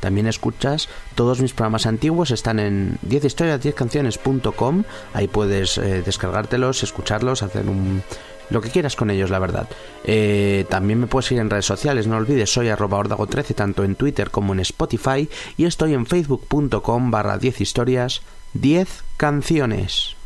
También escuchas todos mis programas antiguos, están en 10historias10canciones.com, ahí puedes eh, descargártelos, escucharlos, hacer un lo que quieras con ellos, la verdad. Eh, también me puedes seguir en redes sociales, no olvides, soy arroba ordago13 tanto en Twitter como en Spotify y estoy en facebook.com barra 10 historias 10 canciones.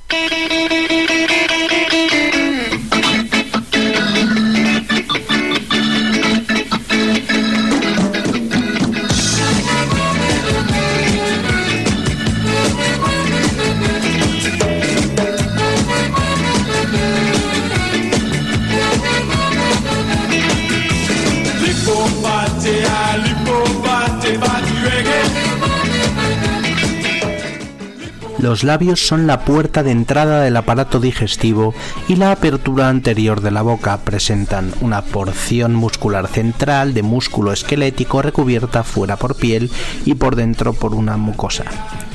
Los labios son la puerta de entrada del aparato digestivo y la apertura anterior de la boca presentan una porción muscular central de músculo esquelético recubierta fuera por piel y por dentro por una mucosa.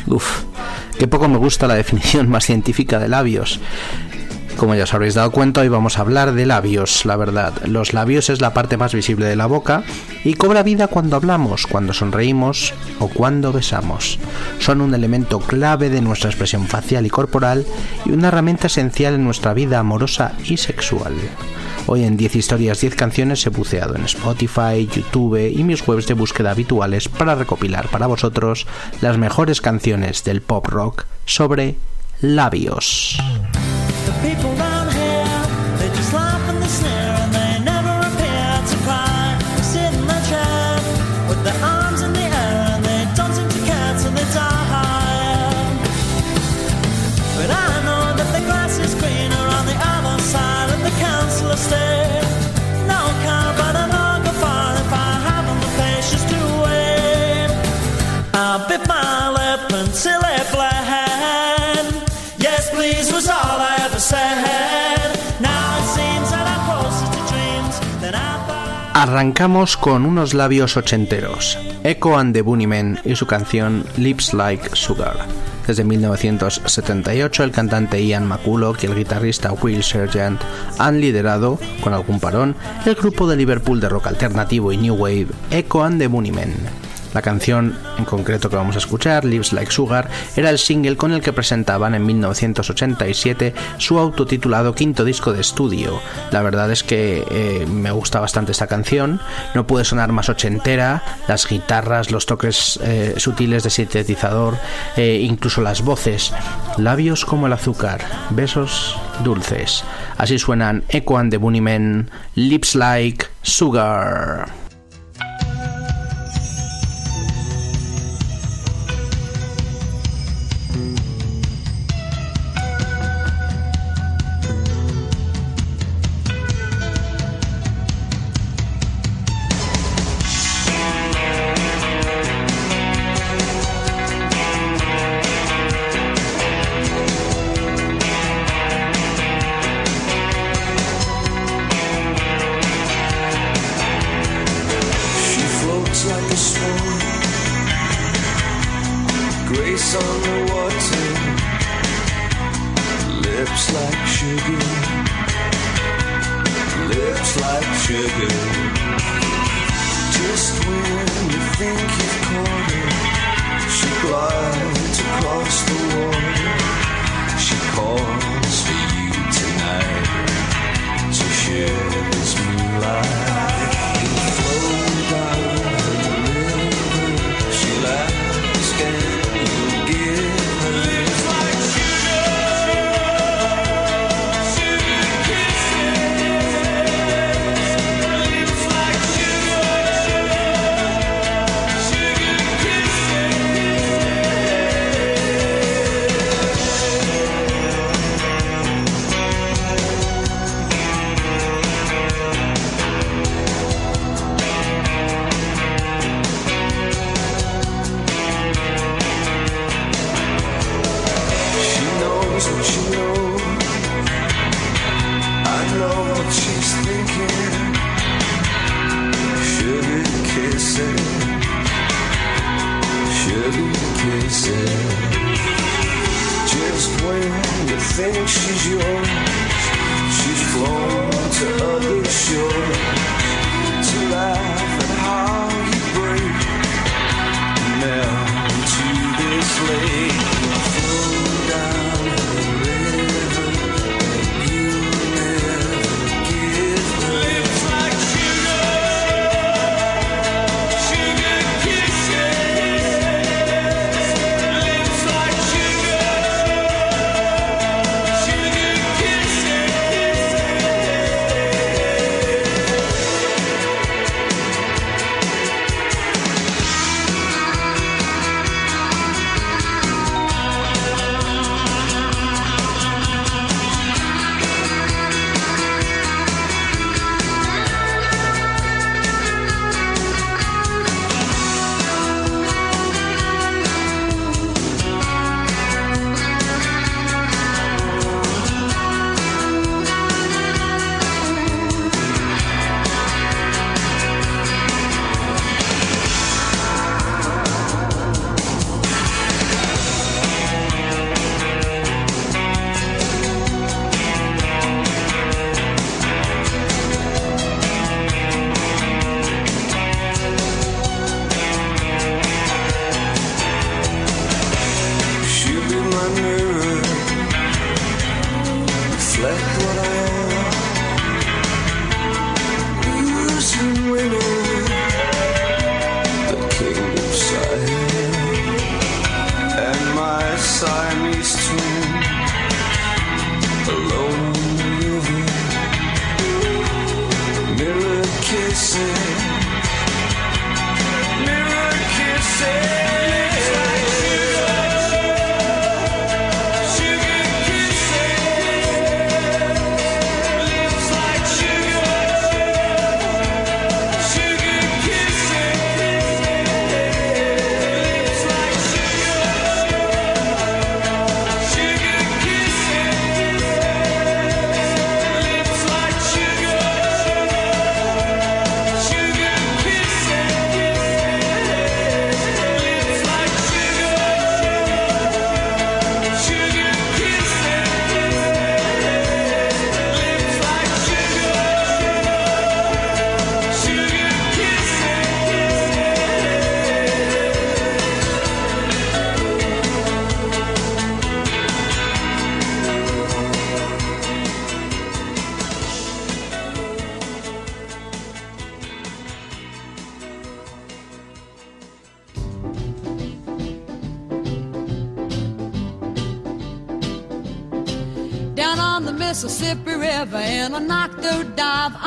Uf, qué poco me gusta la definición más científica de labios. Como ya os habréis dado cuenta, hoy vamos a hablar de labios, la verdad. Los labios es la parte más visible de la boca y cobra vida cuando hablamos, cuando sonreímos o cuando besamos. Son un elemento clave de nuestra expresión facial y corporal y una herramienta esencial en nuestra vida amorosa y sexual. Hoy en 10 historias, 10 canciones he buceado en Spotify, YouTube y mis webs de búsqueda habituales para recopilar para vosotros las mejores canciones del pop rock sobre labios. Arrancamos con unos labios ochenteros, Echo and the Bunnymen y su canción Lips Like Sugar. Desde 1978 el cantante Ian McCulloch y el guitarrista Will Sergeant han liderado, con algún parón, el grupo de Liverpool de rock alternativo y new wave Echo and the Bunnymen. La canción en concreto que vamos a escuchar, Lives Like Sugar, era el single con el que presentaban en 1987 su autotitulado quinto disco de estudio. La verdad es que eh, me gusta bastante esta canción, no puede sonar más ochentera, las guitarras, los toques eh, sutiles de sintetizador, eh, incluso las voces, labios como el azúcar, besos dulces. Así suenan Echo and the Bunnymen, Lips Like Sugar.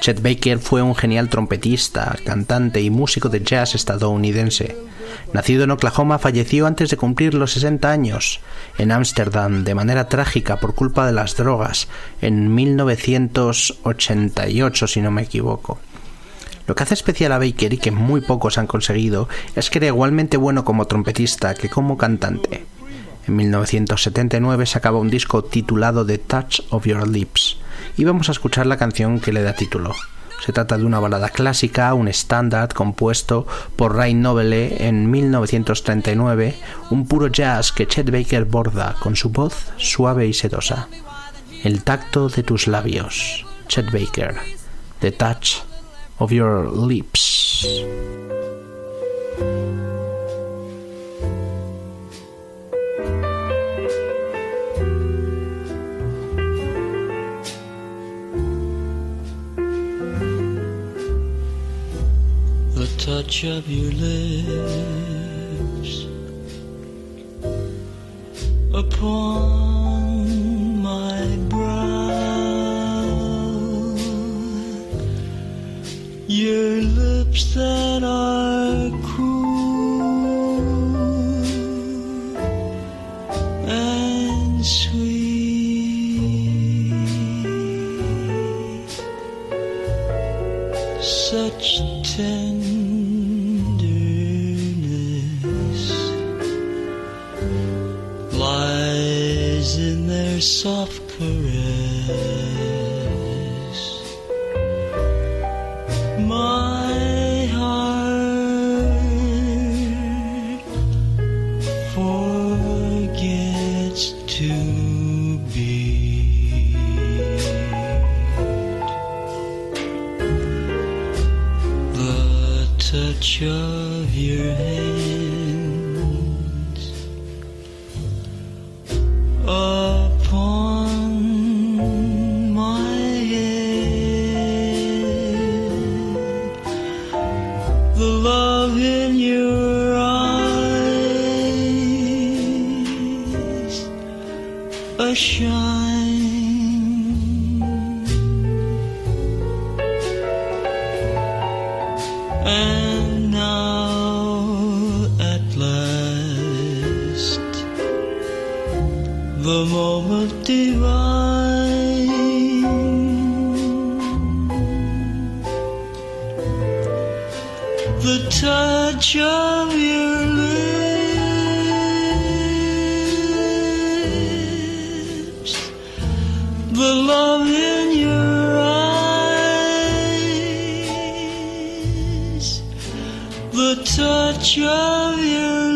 Chet Baker fue un genial trompetista, cantante y músico de jazz estadounidense. Nacido en Oklahoma, falleció antes de cumplir los 60 años, en Ámsterdam, de manera trágica por culpa de las drogas, en 1988, si no me equivoco. Lo que hace especial a Baker y que muy pocos han conseguido es que era igualmente bueno como trompetista que como cantante. En 1979 sacaba un disco titulado The Touch of Your Lips y vamos a escuchar la canción que le da título. Se trata de una balada clásica, un estándar compuesto por Ray Noble en 1939, un puro jazz que Chet Baker borda con su voz suave y sedosa. El tacto de tus labios, Chet Baker, The Touch of Your Lips. Touch of your lips upon my brow. Your lips that are the touch of your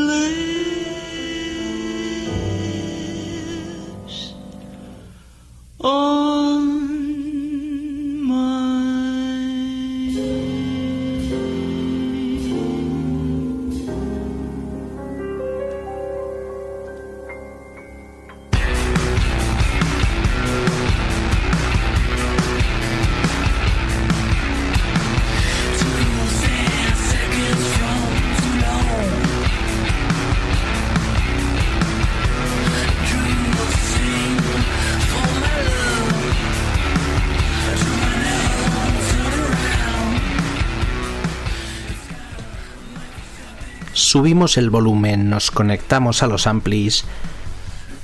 Subimos el volumen, nos conectamos a los amplis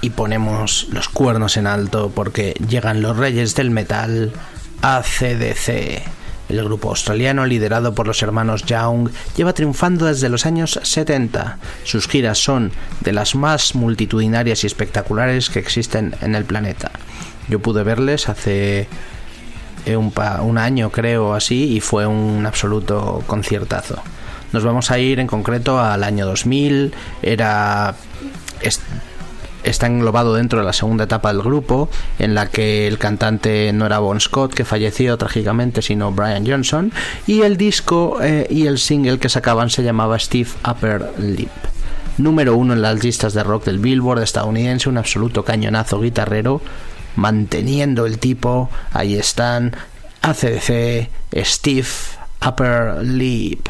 y ponemos los cuernos en alto porque llegan los reyes del metal ACDC. El grupo australiano, liderado por los hermanos Young, lleva triunfando desde los años 70. Sus giras son de las más multitudinarias y espectaculares que existen en el planeta. Yo pude verles hace eh, un, un año, creo, así, y fue un absoluto conciertazo. Nos vamos a ir en concreto al año 2000. Era. es- está englobado dentro de la segunda etapa del grupo, en la que el cantante no era Bon Scott, que falleció trágicamente, sino Brian Johnson, y el disco eh, y el single que sacaban se llamaba Steve Upper Lip. Número uno en las listas de rock del Billboard estadounidense, un absoluto cañonazo guitarrero, manteniendo el tipo, ahí están, ACDC, Steve Upper Lip.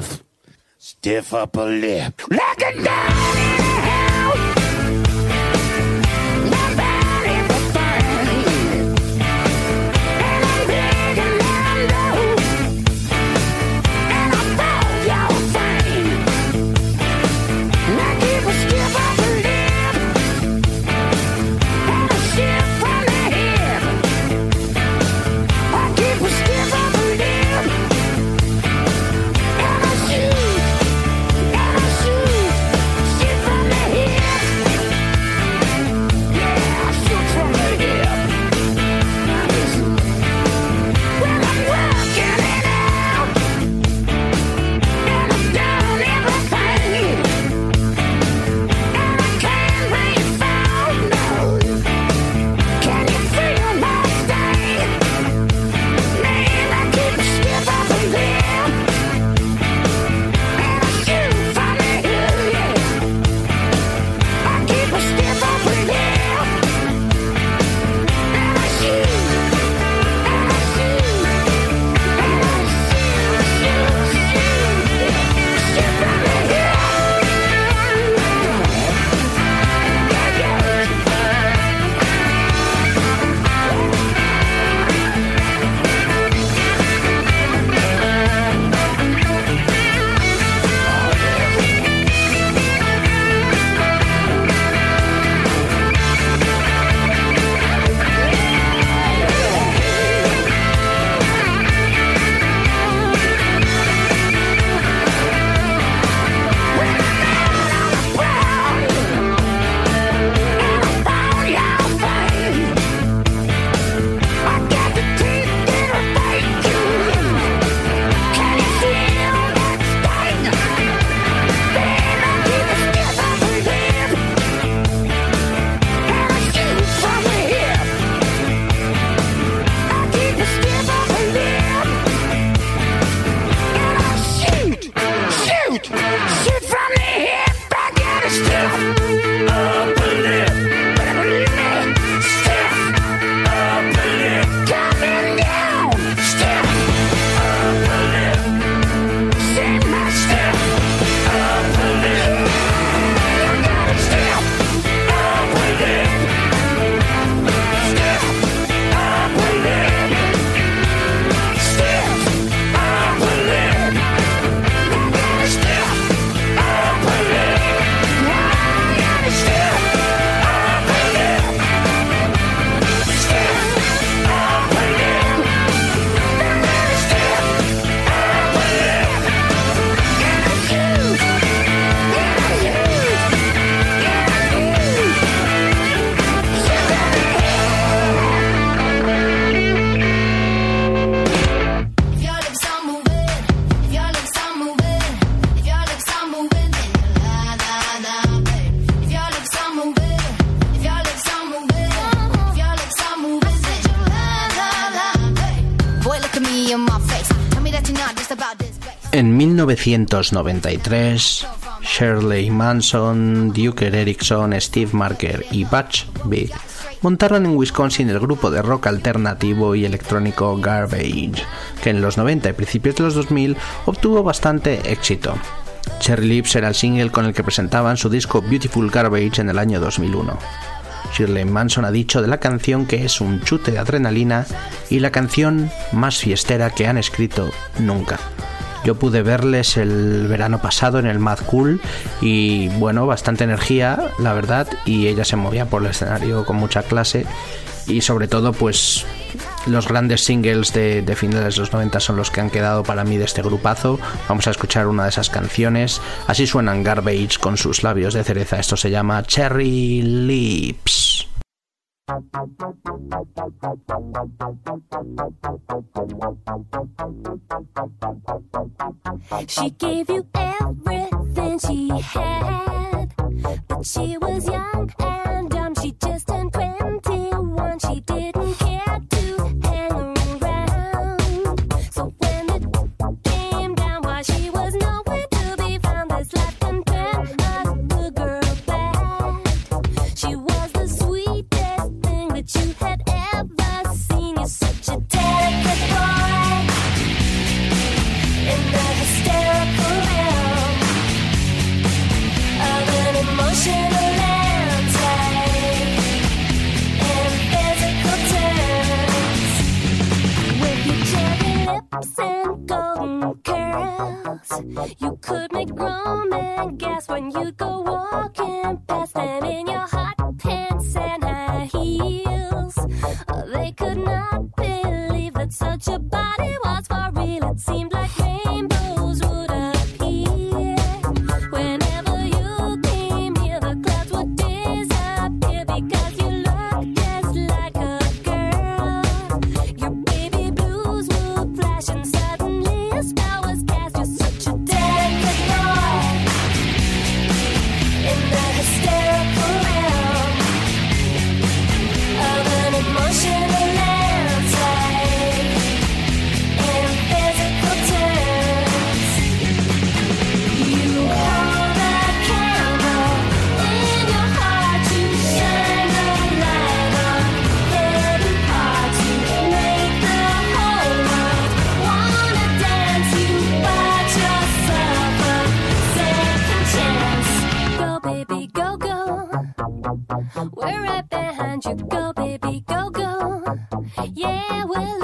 Stiff, stiff upper lip. Like it down 1993, Shirley Manson, Duke Erickson, Steve Marker y Butch Big montaron en Wisconsin el grupo de rock alternativo y electrónico Garbage, que en los 90 y principios de los 2000 obtuvo bastante éxito. Cherry Lips era el single con el que presentaban su disco Beautiful Garbage en el año 2001. Shirley Manson ha dicho de la canción que es un chute de adrenalina y la canción más fiestera que han escrito nunca. Yo pude verles el verano pasado en el Mad Cool y bueno, bastante energía, la verdad, y ella se movía por el escenario con mucha clase y sobre todo pues los grandes singles de, de, finales de los 90 son los que han quedado para mí de este grupazo. Vamos a escuchar una de esas canciones. Así suenan Garbage con sus labios de cereza. Esto se llama Cherry Lips. She gave you everything she had, but she was young and dumb. She just turned 21. She didn't care to. baby, go go. Yeah, we'll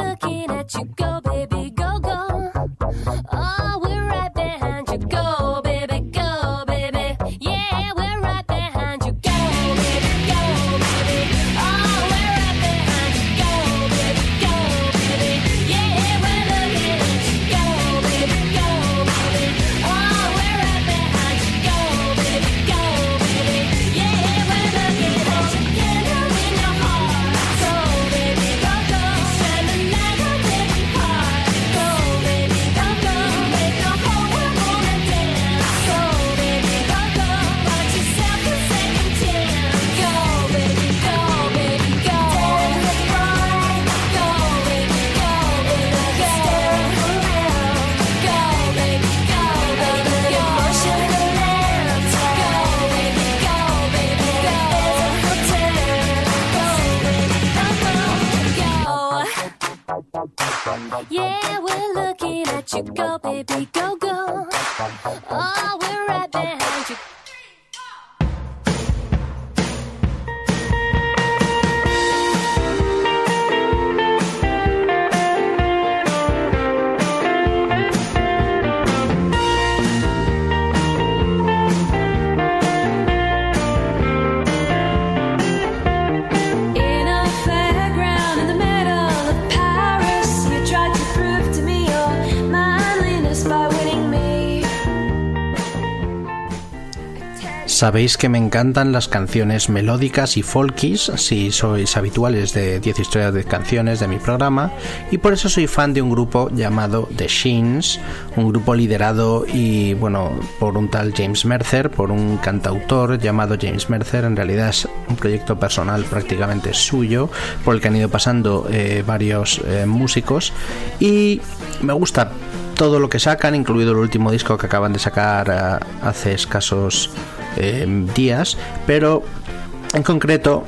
Sabéis que me encantan las canciones melódicas y folkies, si sois habituales de 10 historias de canciones de mi programa, y por eso soy fan de un grupo llamado The Sheens, un grupo liderado y bueno, por un tal James Mercer, por un cantautor llamado James Mercer, en realidad es un proyecto personal prácticamente suyo, por el que han ido pasando eh, varios eh, músicos, y me gusta todo lo que sacan, incluido el último disco que acaban de sacar eh, hace escasos eh, días, pero en concreto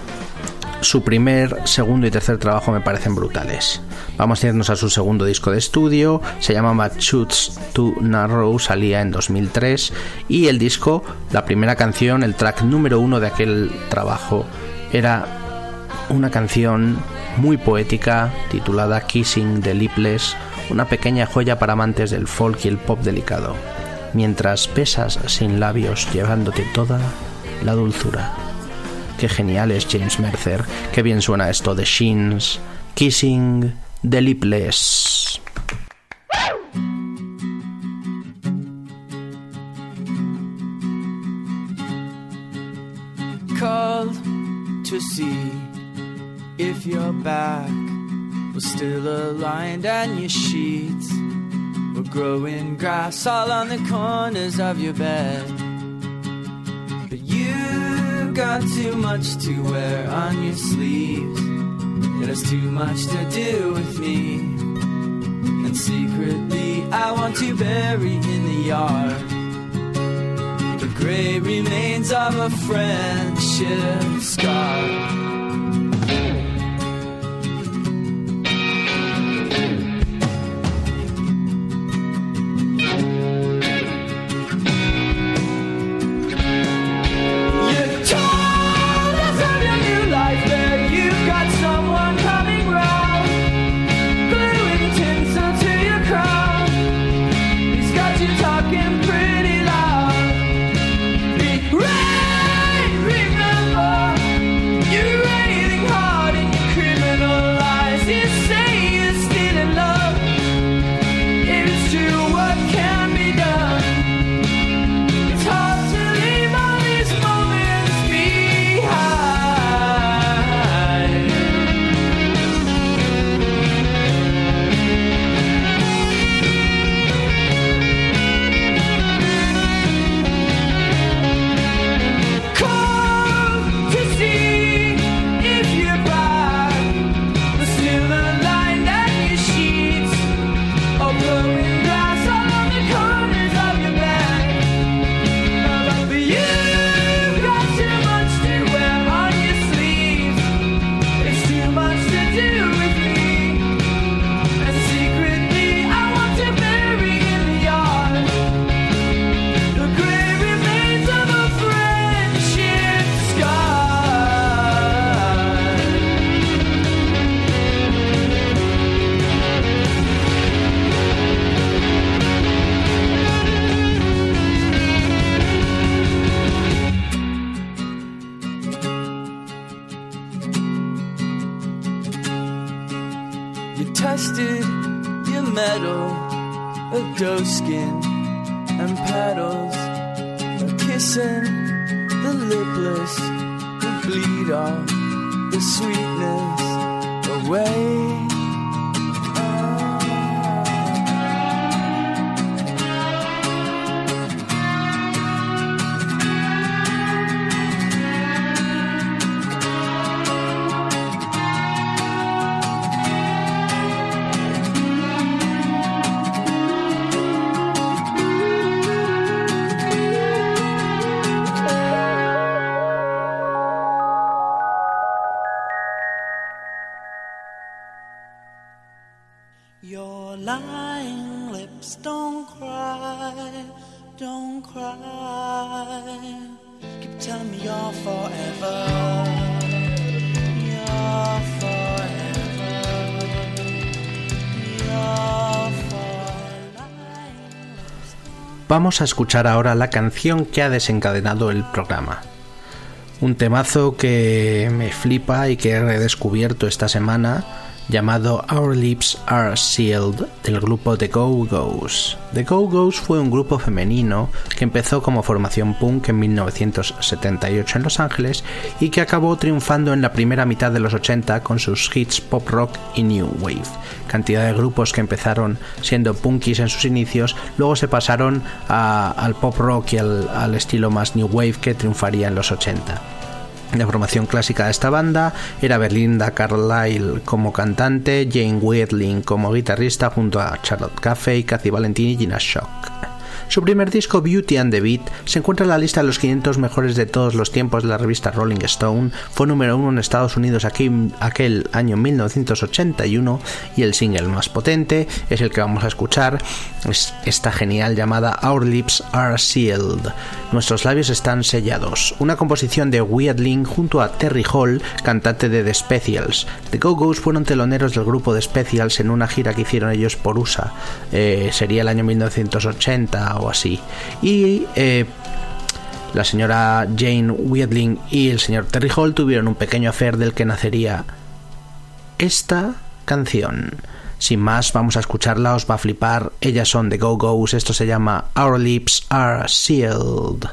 su primer, segundo y tercer trabajo me parecen brutales. Vamos a irnos a su segundo disco de estudio, se llamaba Shoots to Narrow, salía en 2003 y el disco, la primera canción, el track número uno de aquel trabajo era una canción muy poética titulada Kissing the Lipless, una pequeña joya para amantes del folk y el pop delicado, mientras pesas sin labios llevándote toda la dulzura. Qué genial es James Mercer, qué bien suena esto de Sheens, Kissing the Lipless. called to see if your back was still aligned and your sheets were growing grass all on the corners of your bed. But you've got too much to wear on your sleeves. Has too much to do with me. And secretly, I want to bury in the yard the gray remains of a friendship scar. Of doe skin and paddles, kissing the lipless who bleed off the sweetness away. Vamos a escuchar ahora la canción que ha desencadenado el programa. Un temazo que me flipa y que he redescubierto esta semana llamado Our Lips Are Sealed del grupo The Go-Go's. The Go-Go's fue un grupo femenino que empezó como formación punk en 1978 en Los Ángeles y que acabó triunfando en la primera mitad de los 80 con sus hits pop rock y new wave. Cantidad de grupos que empezaron siendo punkis en sus inicios, luego se pasaron al pop rock y al estilo más new wave que triunfaría en los 80. La formación clásica de esta banda era Belinda Carlisle como cantante, Jane Wiedling como guitarrista junto a Charlotte Caffey, Cathy Valentin y Gina Shock. Su primer disco Beauty and the Beat se encuentra en la lista de los 500 mejores de todos los tiempos de la revista Rolling Stone, fue número uno en Estados Unidos aquel año 1981 y el single más potente es el que vamos a escuchar, es esta genial llamada Our Lips Are Sealed, nuestros labios están sellados, una composición de Weirdling junto a Terry Hall, cantante de The Specials. The Go-Go's fueron teloneros del grupo The Specials en una gira que hicieron ellos por USA, eh, sería el año 1980 o así, y eh, la señora Jane Wiedling y el señor Terry Hall tuvieron un pequeño affair del que nacería esta canción. Sin más, vamos a escucharla, os va a flipar. Ellas son The Go-Go's, esto se llama Our Lips Are Sealed.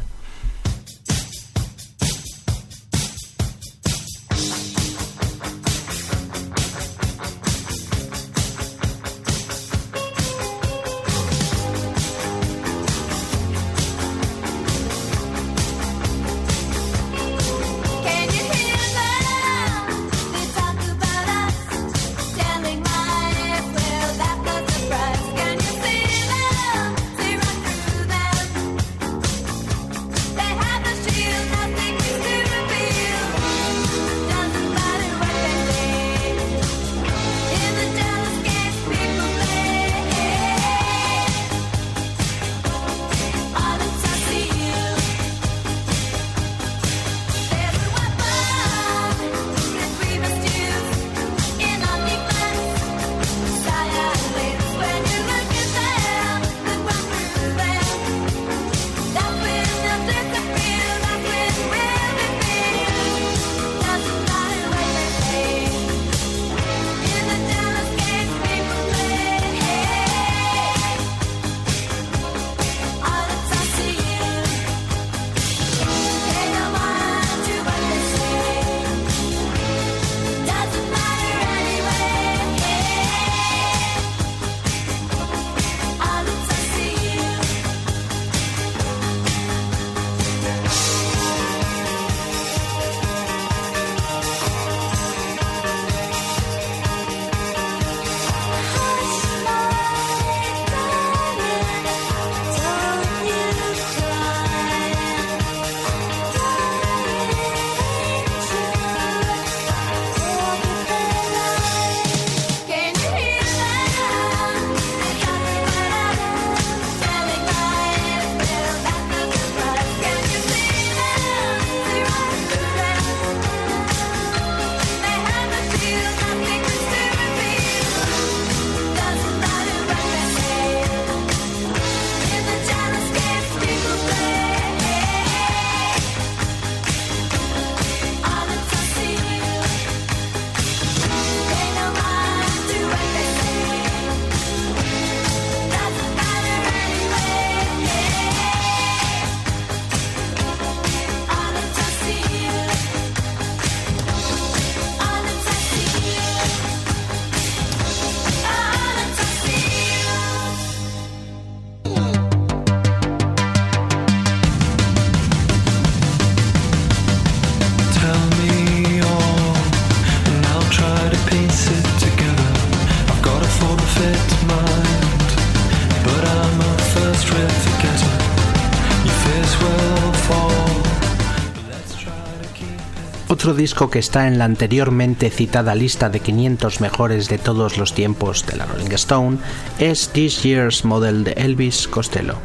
Otro disco que está en la anteriormente citada lista de 500 mejores de todos los tiempos de la Rolling Stone es This Year's Model de Elvis Costello.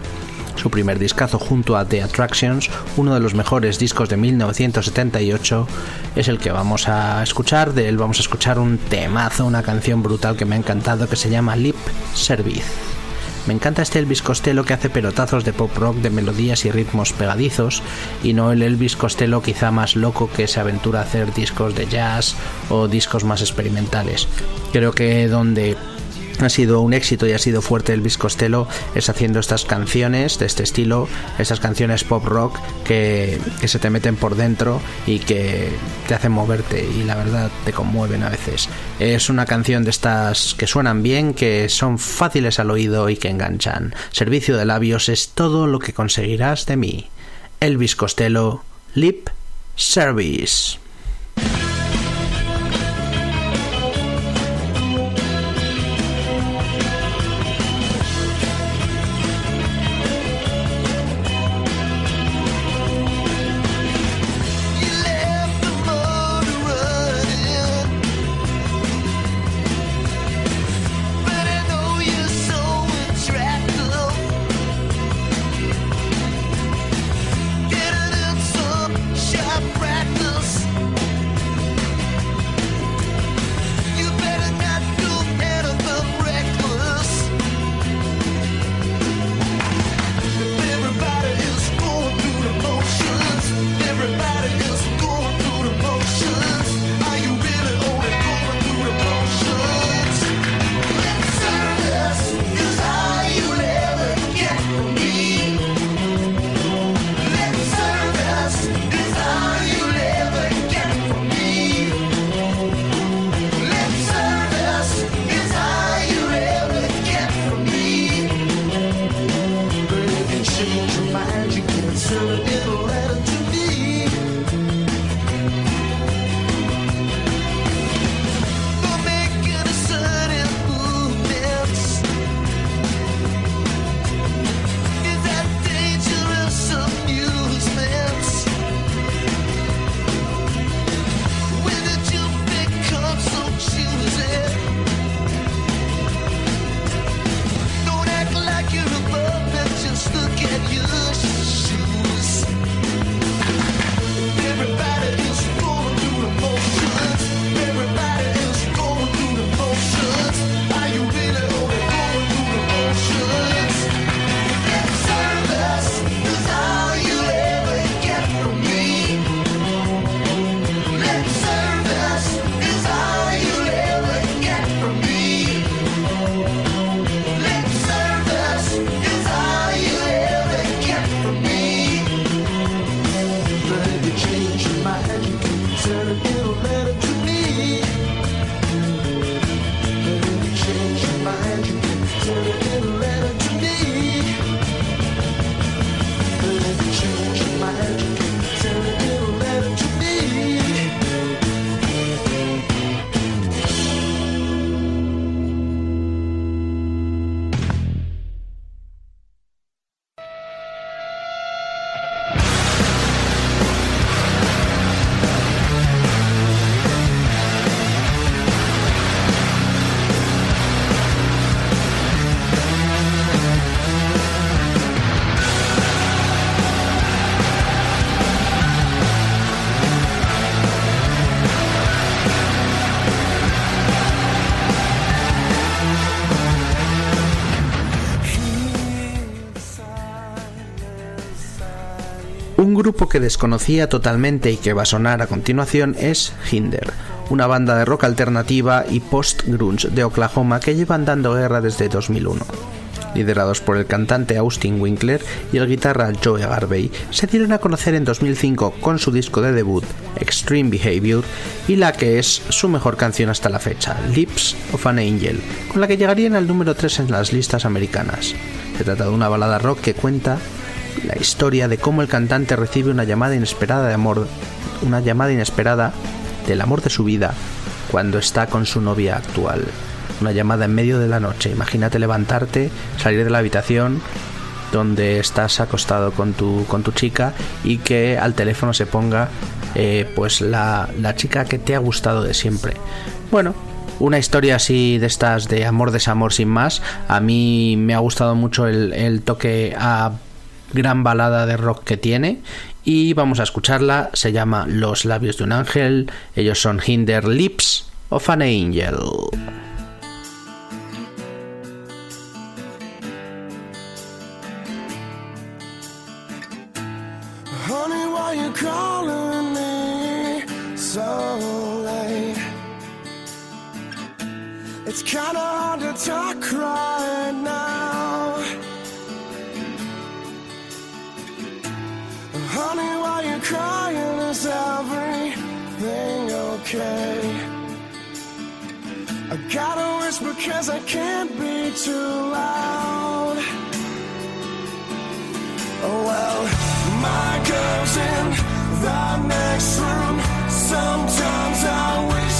Su primer discazo junto a The Attractions, uno de los mejores discos de 1978, es el que vamos a escuchar. De él vamos a escuchar un temazo, una canción brutal que me ha encantado que se llama Lip Service. Me encanta este Elvis Costello que hace pelotazos de pop rock de melodías y ritmos pegadizos y no el Elvis Costello quizá más loco que se aventura a hacer discos de jazz o discos más experimentales. Creo que donde ha sido un éxito y ha sido fuerte Elvis Costello es haciendo estas canciones de este estilo, estas canciones pop rock que, que se te meten por dentro y que te hacen moverte y la verdad te conmueven a veces. Es una canción de estas que suenan bien, que son fáciles al oído y que enganchan. Servicio de labios es todo lo que conseguirás de mí. Elvis Costello, Lip Service. Grupo que desconocía totalmente y que va a sonar a continuación es Hinder, una banda de rock alternativa y post-grunge de Oklahoma que llevan dando guerra desde 2001. Liderados por el cantante Austin Winkler y el guitarra Joe Garvey, se dieron a conocer en 2005 con su disco de debut, Extreme Behavior, y la que es su mejor canción hasta la fecha, Lips of an Angel, con la que llegarían al número 3 en las listas americanas. Se trata de una balada rock que cuenta la historia de cómo el cantante recibe una llamada inesperada de amor, una llamada inesperada del amor de su vida cuando está con su novia actual. Una llamada en medio de la noche. Imagínate levantarte, salir de la habitación donde estás acostado con tu, con tu chica y que al teléfono se ponga eh, pues la, la chica que te ha gustado de siempre. Bueno, una historia así de estas de amor desamor sin más. A mí me ha gustado mucho el, el toque a gran balada de rock que tiene y vamos a escucharla. Se llama Los labios de un ángel. Ellos son Hinder Lips of an Angel. because I can't be too loud. Oh well, my girl's in the next room. Sometimes I wish.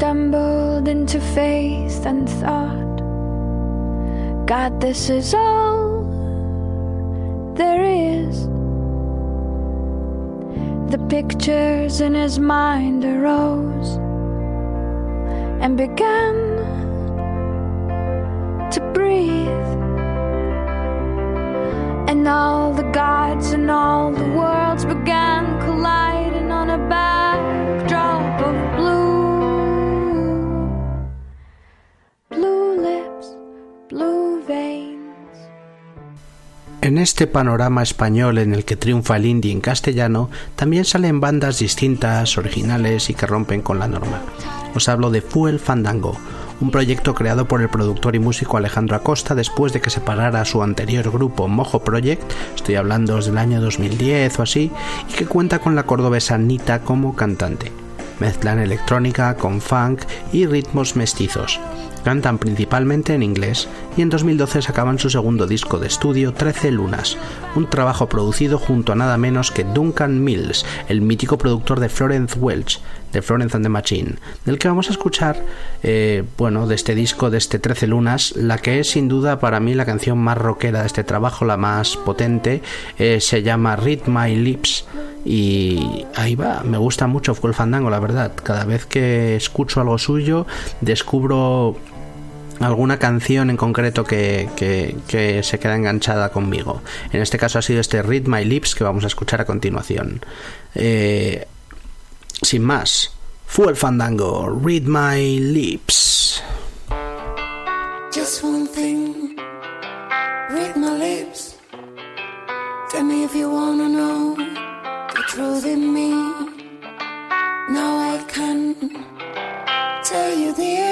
stumbled into faith and thought, God, this is all there is. The pictures in his mind arose and began to breathe. And all the gods and all the worlds began colliding on a bed. En este panorama español en el que triunfa el indie en castellano, también salen bandas distintas, originales y que rompen con la norma. Os hablo de Fuel Fandango, un proyecto creado por el productor y músico Alejandro Acosta después de que separara su anterior grupo Mojo Project, estoy hablando del año 2010 o así, y que cuenta con la cordobesa Nita como cantante. Mezclan electrónica con funk y ritmos mestizos. Cantan principalmente en inglés y en 2012 sacaban su segundo disco de estudio 13 Lunas, un trabajo producido junto a nada menos que Duncan Mills, el mítico productor de Florence Welch, de Florence and the Machine, del que vamos a escuchar, eh, bueno, de este disco, de este 13 Lunas, la que es sin duda para mí la canción más rockera de este trabajo, la más potente, eh, se llama Read My Lips y ahí va, me gusta mucho Full Fandango, la verdad. Cada vez que escucho algo suyo, descubro alguna canción en concreto que, que, que, se queda enganchada conmigo. En este caso ha sido este Read My Lips que vamos a escuchar a continuación. Eh, sin más, Full Fandango, Read My Lips. Just one thing, read my lips. Tell me if you wanna know the truth in me. Now I can tell you, dear,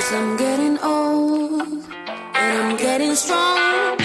cause I'm getting old and I'm getting strong.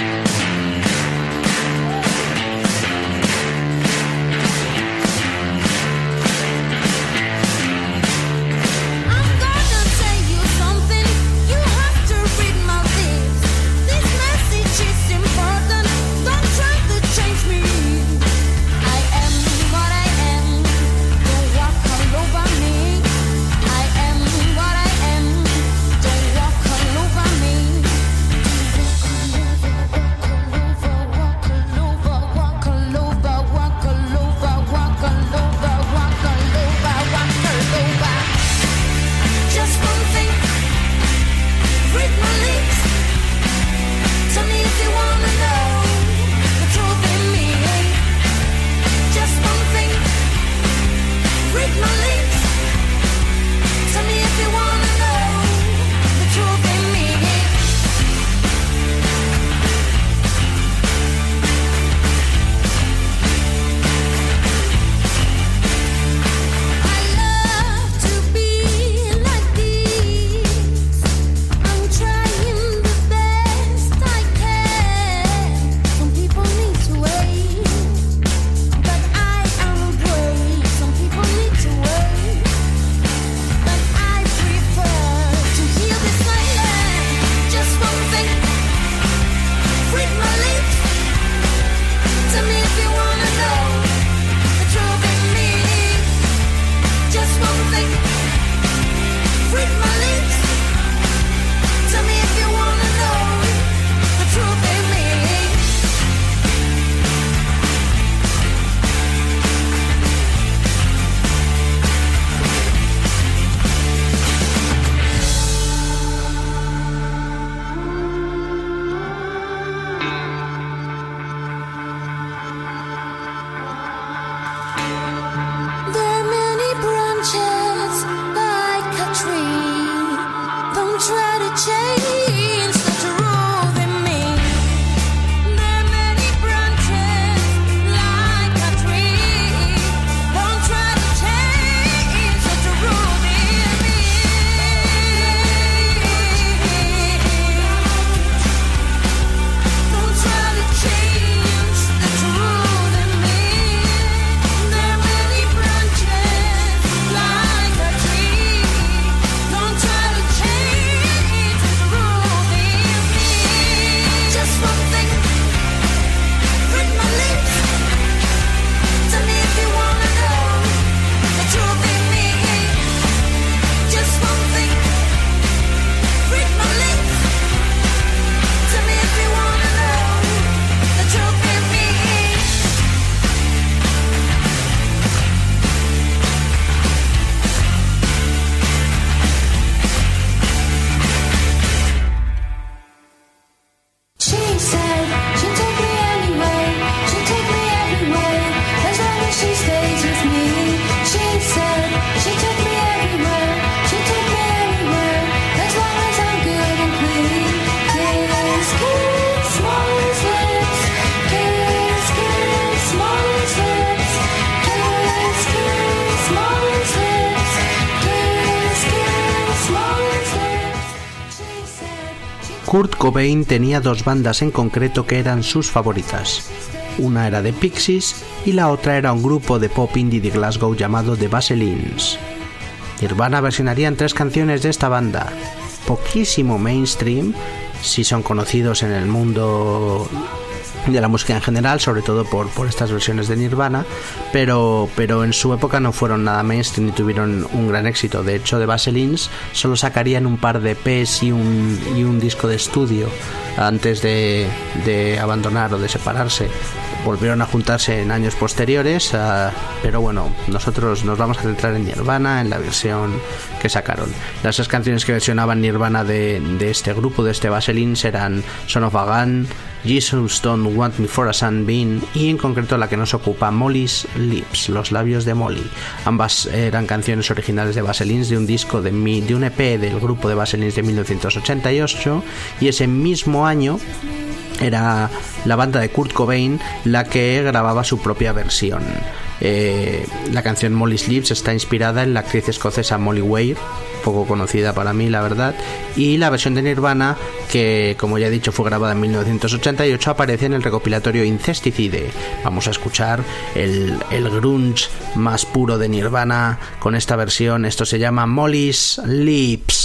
Cobain tenía dos bandas en concreto que eran sus favoritas. Una era The Pixies y la otra era un grupo de pop indie de Glasgow llamado The Vaselines. Nirvana versionarían tres canciones de esta banda. Poquísimo mainstream, si son conocidos en el mundo de la música en general, sobre todo por, por estas versiones de Nirvana, pero, pero en su época no fueron nada mainstream ni tuvieron un gran éxito. De hecho, de Vaselines solo sacarían un par de EPs y un, y un disco de estudio antes de, de abandonar o de separarse. Volvieron a juntarse en años posteriores, ah, pero bueno, nosotros nos vamos a centrar en Nirvana, en la versión que sacaron. Las tres canciones que versionaban Nirvana de, de este grupo, de este Vaselines, eran Son of a Gun, Jesus Don't Want Me for a Sunbeam y en concreto la que nos ocupa Molly's Lips, los labios de Molly. Ambas eran canciones originales de Vaselines de un disco de, mi- de un EP del grupo de Vaselines de 1988 y ese mismo año era la banda de Kurt Cobain la que grababa su propia versión. Eh, la canción Molly's Lips está inspirada en la actriz escocesa Molly Weir, poco conocida para mí, la verdad, y la versión de Nirvana, que como ya he dicho fue grabada en 1988, aparece en el recopilatorio Incesticide. Vamos a escuchar el, el grunge más puro de Nirvana con esta versión. Esto se llama Molly's Lips.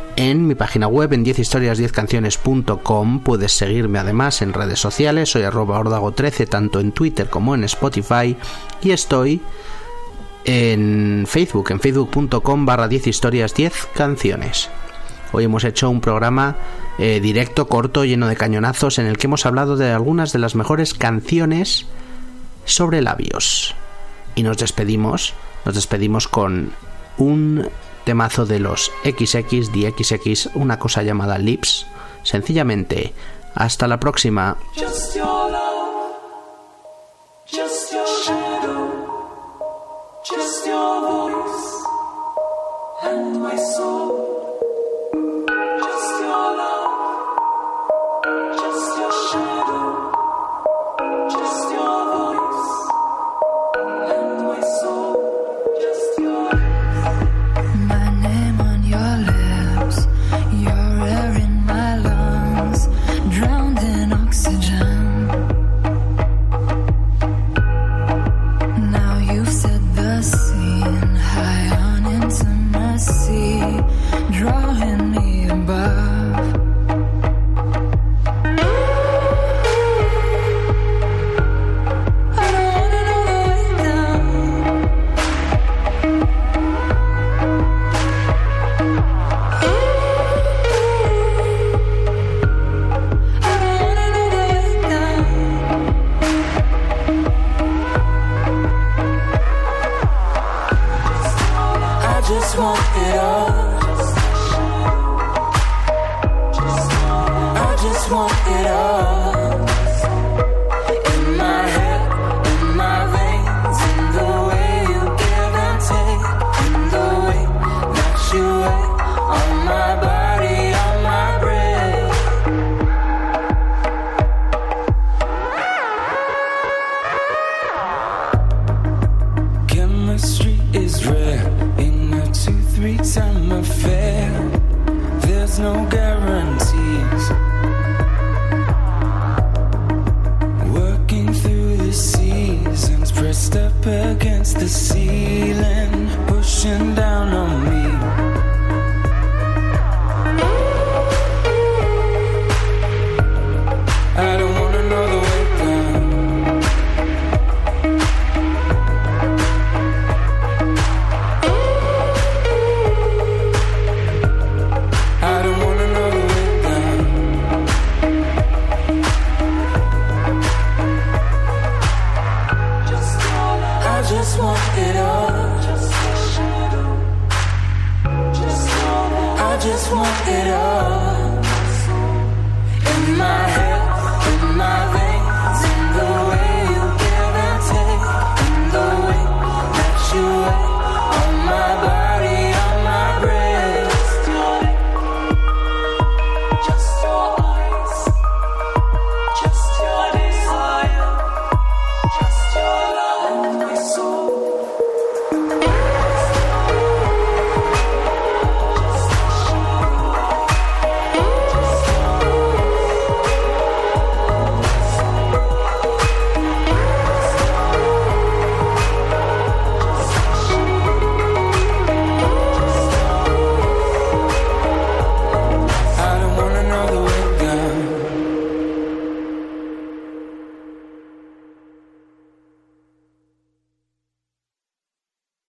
en mi página web en 10historias10canciones.com. Puedes seguirme además en redes sociales, soy arroba ordago13 tanto en Twitter como en Spotify y estoy en Facebook, en facebook.com barra 10 historias 10 canciones. Hoy hemos hecho un programa eh, directo, corto, lleno de cañonazos, en el que hemos hablado de algunas de las mejores canciones sobre labios. Y nos despedimos, nos despedimos con un temazo de los XX, de XX, una cosa llamada Lips. Sencillamente, hasta la próxima. no guarantees. Working through the seasons, pressed up against the ceiling, pushing down on